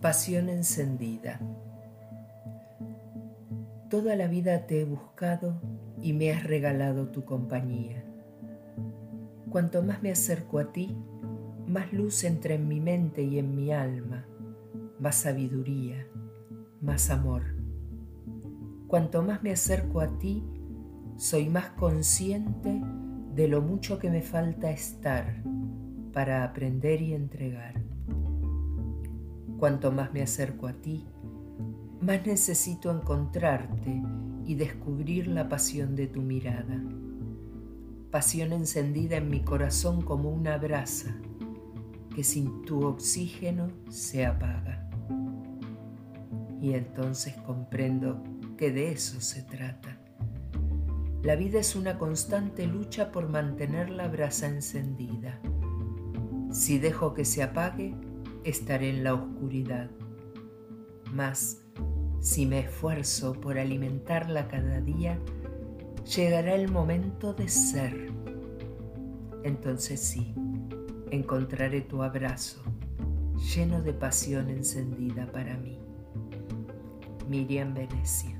Pasión encendida. Toda la vida te he buscado y me has regalado tu compañía. Cuanto más me acerco a ti, más luz entra en mi mente y en mi alma, más sabiduría, más amor. Cuanto más me acerco a ti, soy más consciente de lo mucho que me falta estar para aprender y entregar. Cuanto más me acerco a ti, más necesito encontrarte y descubrir la pasión de tu mirada. Pasión encendida en mi corazón como una brasa que sin tu oxígeno se apaga. Y entonces comprendo que de eso se trata. La vida es una constante lucha por mantener la brasa encendida. Si dejo que se apague, estaré en la oscuridad. Mas, si me esfuerzo por alimentarla cada día, llegará el momento de ser. Entonces sí, encontraré tu abrazo lleno de pasión encendida para mí. Miriam Venecia